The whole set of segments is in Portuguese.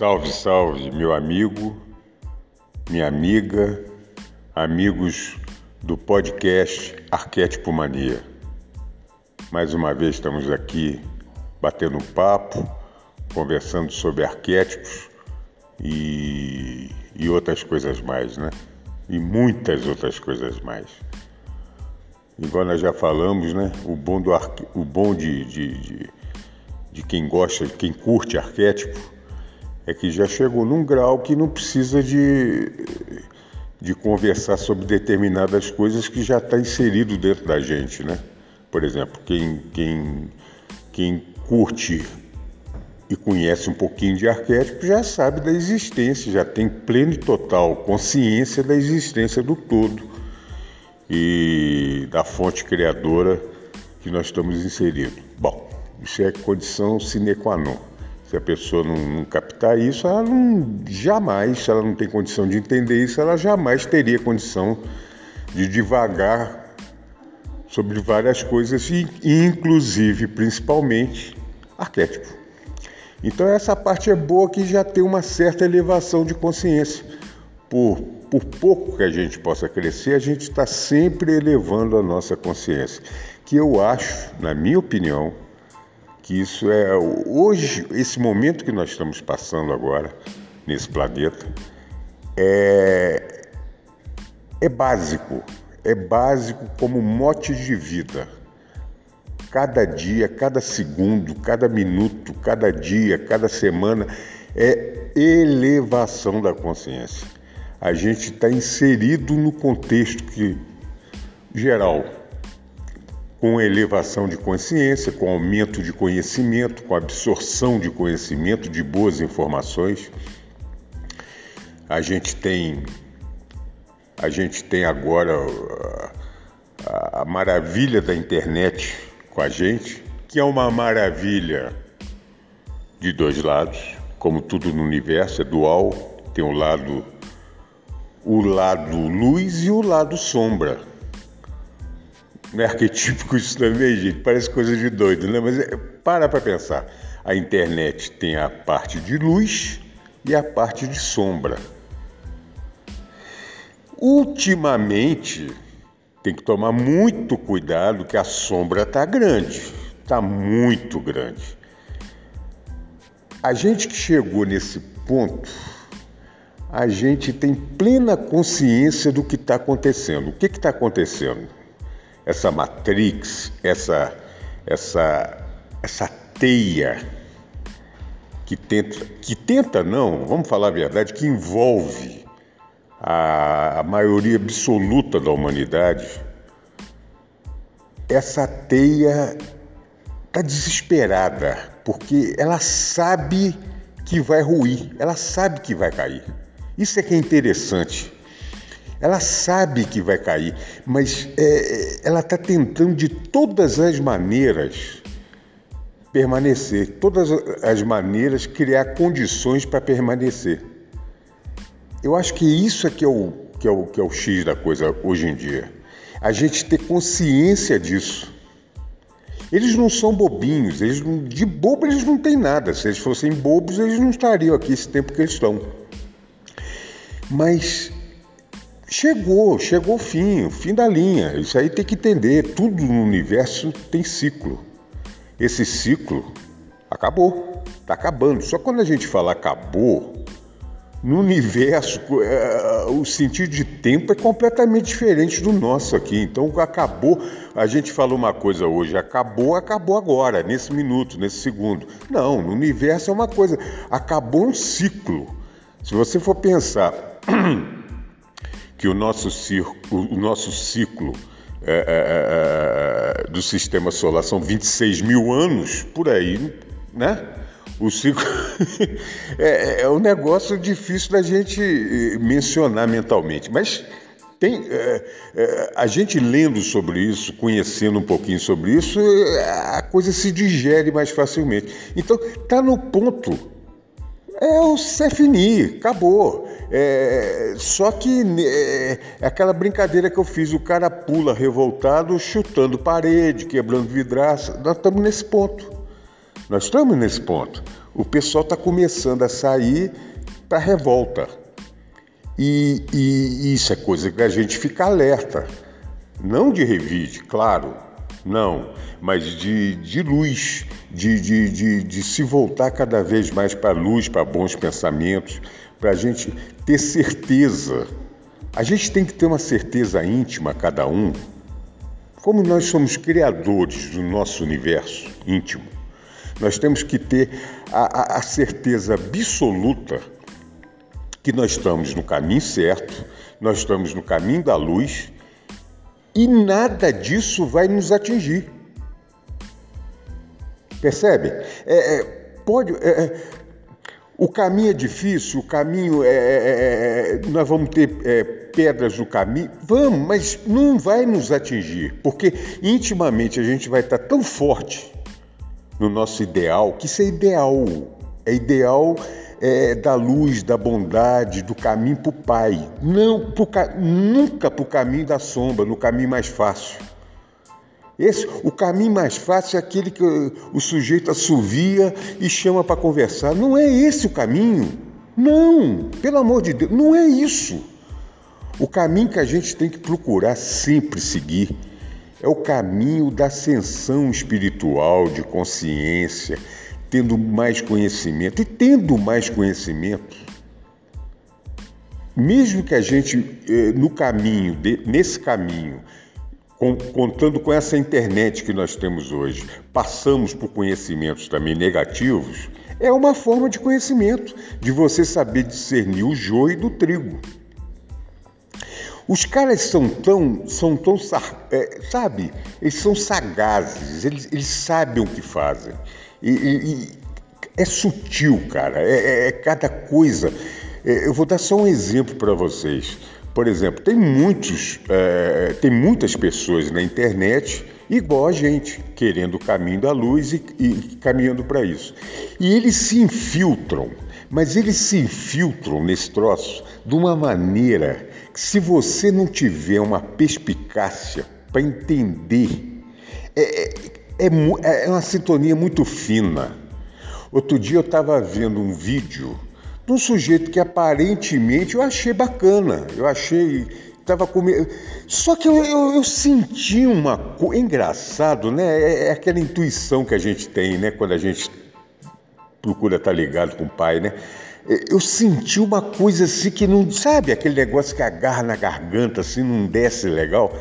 Salve, salve, meu amigo, minha amiga, amigos do podcast Arquétipo Mania. Mais uma vez estamos aqui batendo papo, conversando sobre arquétipos e, e outras coisas mais, né? E muitas outras coisas mais. Igual nós já falamos, né? O bom, do arque... o bom de, de, de, de quem gosta, de quem curte arquétipo é que já chegou num grau que não precisa de, de conversar sobre determinadas coisas que já está inserido dentro da gente, né? Por exemplo, quem, quem, quem curte e conhece um pouquinho de arquétipo já sabe da existência, já tem pleno e total consciência da existência do todo e da fonte criadora que nós estamos inseridos. Bom, isso é condição sine qua non. Se a pessoa não, não, captar isso, ela não jamais, se ela não tem condição de entender isso, ela jamais teria condição de divagar sobre várias coisas, inclusive, principalmente, arquétipo. Então essa parte é boa que já tem uma certa elevação de consciência. Por, por pouco que a gente possa crescer, a gente está sempre elevando a nossa consciência. Que eu acho, na minha opinião, que isso é hoje esse momento que nós estamos passando agora nesse planeta é é básico, é básico como mote de vida. Cada dia, cada segundo, cada minuto, cada dia, cada semana é elevação da consciência. A gente está inserido no contexto que geral com elevação de consciência, com aumento de conhecimento, com absorção de conhecimento, de boas informações. A gente tem a gente tem agora a, a maravilha da internet com a gente, que é uma maravilha de dois lados, como tudo no universo é dual, tem o lado o lado luz e o lado sombra. Não é arquetípico isso também, gente? Parece coisa de doido, né? Mas é, para para pensar. A internet tem a parte de luz e a parte de sombra. Ultimamente, tem que tomar muito cuidado que a sombra está grande, está muito grande. A gente que chegou nesse ponto, a gente tem plena consciência do que está acontecendo. O que está acontecendo? Essa matrix, essa, essa, essa teia que tenta, que tenta não, vamos falar a verdade, que envolve a, a maioria absoluta da humanidade, essa teia está desesperada, porque ela sabe que vai ruir, ela sabe que vai cair. Isso é que é interessante. Ela sabe que vai cair, mas é, ela está tentando de todas as maneiras permanecer, todas as maneiras criar condições para permanecer. Eu acho que isso é que é, o, que, é o, que é o X da coisa hoje em dia. A gente ter consciência disso. Eles não são bobinhos, eles não, de bobo eles não têm nada. Se eles fossem bobos, eles não estariam aqui esse tempo que eles estão. Mas Chegou, chegou o fim, o fim da linha. Isso aí tem que entender. Tudo no universo tem ciclo. Esse ciclo acabou, está acabando. Só quando a gente fala acabou, no universo é, o sentido de tempo é completamente diferente do nosso aqui. Então acabou. A gente falou uma coisa hoje, acabou, acabou agora, nesse minuto, nesse segundo. Não, no universo é uma coisa. Acabou um ciclo. Se você for pensar que o nosso, circo, o nosso ciclo é, é, é, é, do sistema solar são 26 mil anos, por aí, né? O ciclo é, é um negócio difícil da gente eh, mencionar mentalmente, mas tem, é, é, a gente lendo sobre isso, conhecendo um pouquinho sobre isso, a coisa se digere mais facilmente. Então, está no ponto. É o Cefini, acabou. É, só que é, é, aquela brincadeira que eu fiz, o cara pula revoltado, chutando parede, quebrando vidraça. Nós estamos nesse ponto. Nós estamos nesse ponto. O pessoal está começando a sair para revolta. E, e, isso é coisa que a gente fica alerta. Não de revide, claro, não, mas de, de luz, de, de, de, de se voltar cada vez mais para a luz, para bons pensamentos, para a gente ter certeza. A gente tem que ter uma certeza íntima, cada um. Como nós somos criadores do nosso universo íntimo, nós temos que ter a, a, a certeza absoluta que nós estamos no caminho certo, nós estamos no caminho da luz e nada disso vai nos atingir. Percebe? É, é, pode, é, é o caminho é difícil, o caminho é. é, é nós vamos ter pedras no caminho, vamos, mas não vai nos atingir, porque intimamente a gente vai estar tão forte no nosso ideal que isso é ideal. É ideal é, da luz, da bondade, do caminho para o Pai. Não pro, nunca para o caminho da sombra, no caminho mais fácil. Esse, o caminho mais fácil é aquele que o sujeito assovia e chama para conversar. Não é esse o caminho. Não, pelo amor de Deus, não é isso. O caminho que a gente tem que procurar sempre seguir é o caminho da ascensão espiritual, de consciência, tendo mais conhecimento. E tendo mais conhecimento, mesmo que a gente, eh, no caminho, nesse caminho, contando com essa internet que nós temos hoje, passamos por conhecimentos também negativos, é uma forma de conhecimento, de você saber discernir o joio do trigo. Os caras são tão, são tão, é, sabe, eles são sagazes, eles, eles sabem o que fazem. E, e, é sutil, cara, é, é, é cada coisa. É, eu vou dar só um exemplo para vocês. Por exemplo, tem muitos, é, tem muitas pessoas na internet igual a gente, querendo o caminho da luz e, e caminhando para isso. E eles se infiltram, mas eles se infiltram nesse troço de uma maneira que, se você não tiver uma perspicácia para entender, é, é, é, é uma sintonia muito fina. Outro dia eu estava vendo um vídeo de um sujeito que aparentemente eu achei bacana, eu achei. Tava comendo. Só que eu, eu, eu senti uma coisa. Engraçado, né? É, é, aquela intuição que a gente tem, né? Quando a gente procura estar tá ligado com o pai, né? É, eu senti uma coisa assim que não. Sabe aquele negócio que agarra na garganta, assim, não desce legal?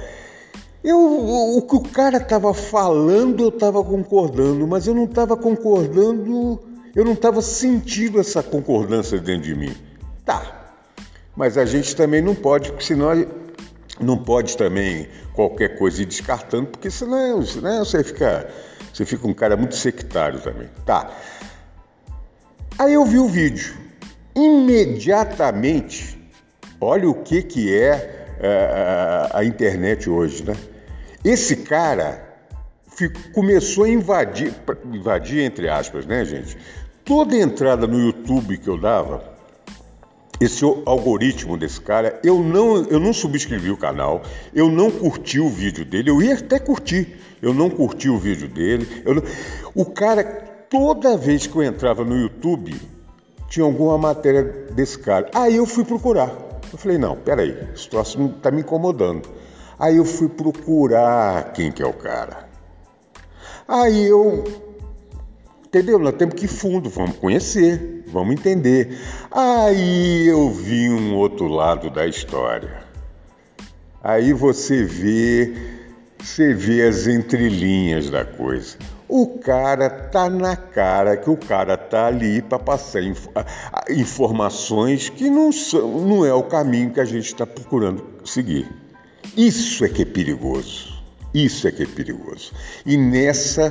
Eu, o que o cara estava falando, eu estava concordando, mas eu não estava concordando, eu não estava sentindo essa concordância dentro de mim. Tá, mas a gente também não pode, porque senão não pode também qualquer coisa ir descartando, porque senão, senão você fica, você fica um cara muito sectário também. Tá. Aí eu vi o vídeo. Imediatamente, olha o que, que é a, a internet hoje, né? Esse cara começou a invadir, invadir entre aspas, né, gente? Toda entrada no YouTube que eu dava, esse algoritmo desse cara, eu não, eu não subscrevi o canal, eu não curti o vídeo dele, eu ia até curtir, eu não curti o vídeo dele. Não... O cara, toda vez que eu entrava no YouTube, tinha alguma matéria desse cara. Aí eu fui procurar. Eu falei, não, peraí, esse troço está me incomodando. Aí eu fui procurar quem que é o cara. Aí eu. Entendeu? Nós temos que ir fundo, vamos conhecer, vamos entender. Aí eu vi um outro lado da história. Aí você vê, você vê as entrelinhas da coisa. O cara tá na cara que o cara tá ali para passar inf informações que não, são, não é o caminho que a gente está procurando seguir. Isso é que é perigoso. Isso é que é perigoso. E nessa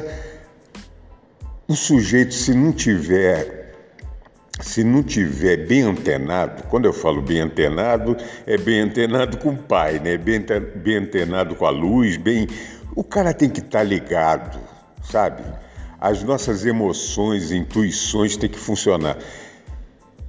o sujeito, se não tiver se não tiver bem antenado, quando eu falo bem antenado, é bem antenado com o pai, né? Bem, antenado com a luz, bem. O cara tem que estar tá ligado, sabe? As nossas emoções, intuições têm que funcionar.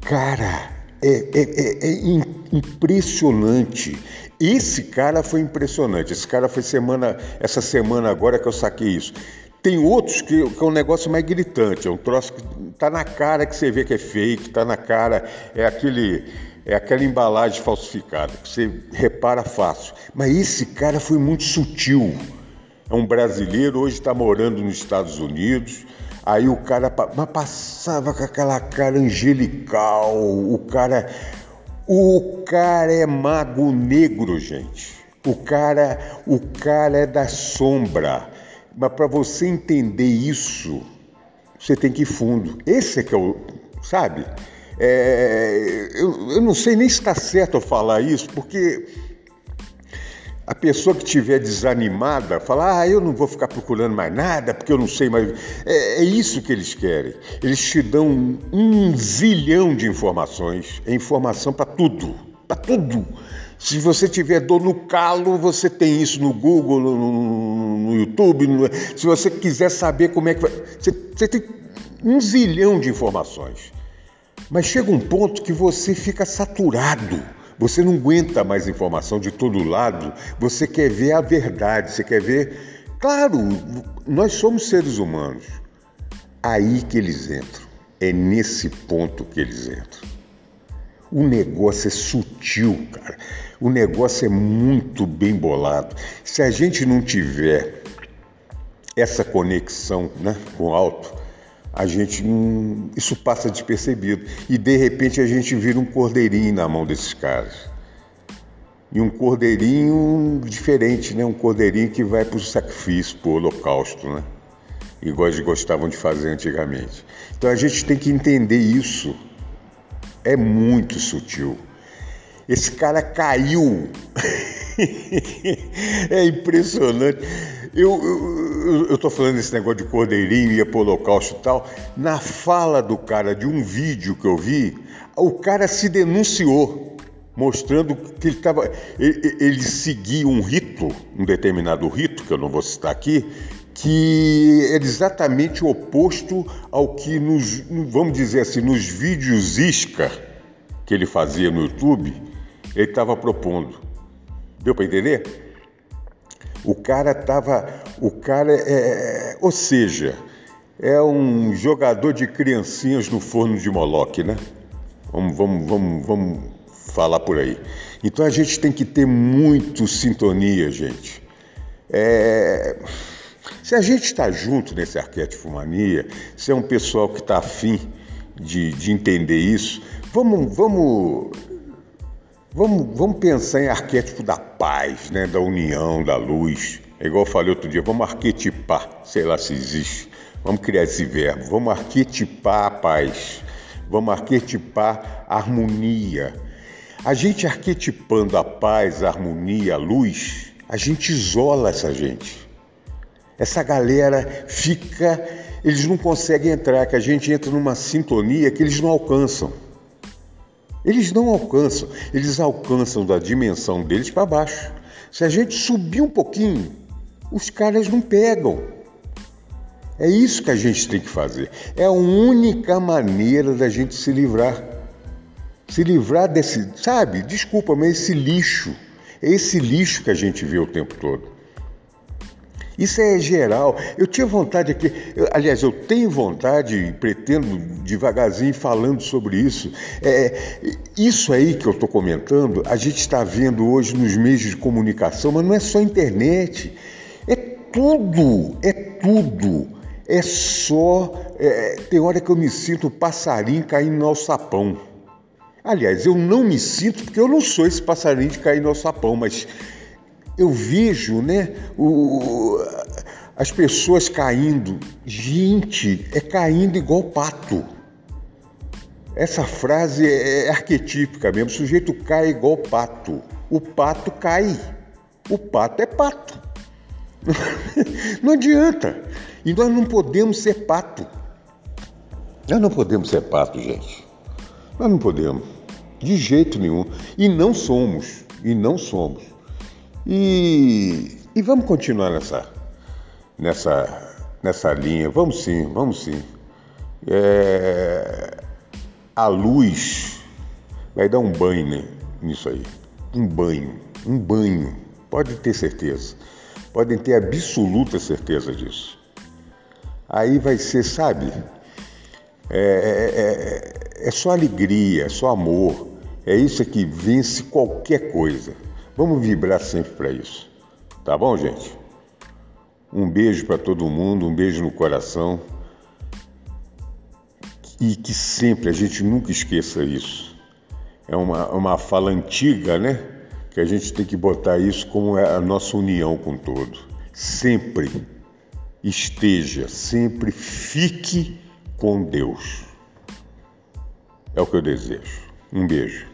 Cara, é, é, é, é impressionante. Esse cara foi impressionante. Esse cara foi semana, essa semana agora que eu saquei isso. Tem outros que, que, é um negócio mais gritante, é um troço que tá na cara que você vê que é fake, tá na cara, é aquele é aquela embalagem falsificada, que você repara fácil. Mas esse cara foi muito sutil. É um brasileiro, hoje está morando nos Estados Unidos. Aí o cara mas passava com aquela cara angelical, o cara. O cara é mago negro, gente. O cara, o cara é da sombra. Mas para você entender isso, você tem que ir fundo. Esse é que é o. Sabe? É, eu, eu não sei nem se está certo eu falar isso, porque a pessoa que estiver desanimada fala: Ah, eu não vou ficar procurando mais nada porque eu não sei mais. É, é isso que eles querem. Eles te dão um, um zilhão de informações. É informação para tudo. Para tudo. Se você tiver dor no calo, você tem isso no Google, no, no YouTube. No, se você quiser saber como é que vai. Você, você tem um zilhão de informações. Mas chega um ponto que você fica saturado. Você não aguenta mais informação de todo lado. Você quer ver a verdade. Você quer ver. Claro, nós somos seres humanos. Aí que eles entram. É nesse ponto que eles entram. O negócio é sutil, cara. O negócio é muito bem bolado. Se a gente não tiver essa conexão né, com o alto, a gente isso passa despercebido e de repente a gente vira um cordeirinho na mão desses caras. E um cordeirinho diferente, né? Um cordeirinho que vai para o sacrifício, para o holocausto, né? Igual eles gostavam de fazer antigamente. Então a gente tem que entender isso. É muito sutil. Esse cara caiu. é impressionante. Eu estou falando desse negócio de cordeirinho, ia para o holocausto e tal. Na fala do cara de um vídeo que eu vi, o cara se denunciou, mostrando que ele estava. Ele, ele seguia um rito, um determinado rito, que eu não vou citar aqui, que é exatamente o oposto ao que nos, vamos dizer assim, nos vídeos isca que ele fazia no YouTube, ele estava propondo. Deu para entender? O cara estava. O cara é, é. Ou seja, é um jogador de criancinhas no forno de Moloque, né? Vamos, vamos, vamos, vamos falar por aí. Então a gente tem que ter muito sintonia, gente. É... Se a gente está junto nesse arquétipo mania, se é um pessoal que está afim de, de entender isso, vamos, vamos Vamos, vamos pensar em arquétipo da paz, né? da união, da luz. É igual eu falei outro dia, vamos arquetipar, sei lá se existe. Vamos criar esse verbo. Vamos arquetipar a paz. Vamos arquetipar a harmonia. A gente arquetipando a paz, a harmonia, a luz, a gente isola essa gente. Essa galera fica, eles não conseguem entrar, que a gente entra numa sintonia que eles não alcançam. Eles não alcançam, eles alcançam da dimensão deles para baixo. Se a gente subir um pouquinho, os caras não pegam. É isso que a gente tem que fazer. É a única maneira da gente se livrar. Se livrar desse, sabe? Desculpa, mas esse lixo. É esse lixo que a gente vê o tempo todo. Isso é geral. Eu tinha vontade aqui, eu, aliás, eu tenho vontade e pretendo devagarzinho falando sobre isso. É, isso aí que eu estou comentando, a gente está vendo hoje nos meios de comunicação, mas não é só internet. É tudo, é tudo. É só. É, tem hora que eu me sinto passarinho caindo no alçapão. Aliás, eu não me sinto porque eu não sou esse passarinho de cair no alçapão, mas eu vejo né, o, as pessoas caindo. Gente, é caindo igual pato. Essa frase é, é arquetípica mesmo. O sujeito cai igual pato. O pato cai. O pato é pato. não adianta. E nós não podemos ser pato. Nós não podemos ser pato, gente. Nós não podemos. De jeito nenhum. E não somos. E não somos. E, e vamos continuar nessa, nessa, nessa linha. Vamos sim, vamos sim. É, a luz vai dar um banho né, nisso aí. Um banho. Um banho. Pode ter certeza. Podem ter absoluta certeza disso. Aí vai ser, sabe? É, é, é, é só alegria, é só amor. É isso que vence qualquer coisa. Vamos vibrar sempre para isso. Tá bom, gente? Um beijo para todo mundo, um beijo no coração. E que sempre a gente nunca esqueça isso. É uma, uma fala antiga, né? Que a gente tem que botar isso como é a nossa união com todo. Sempre esteja, sempre fique com Deus. É o que eu desejo. Um beijo.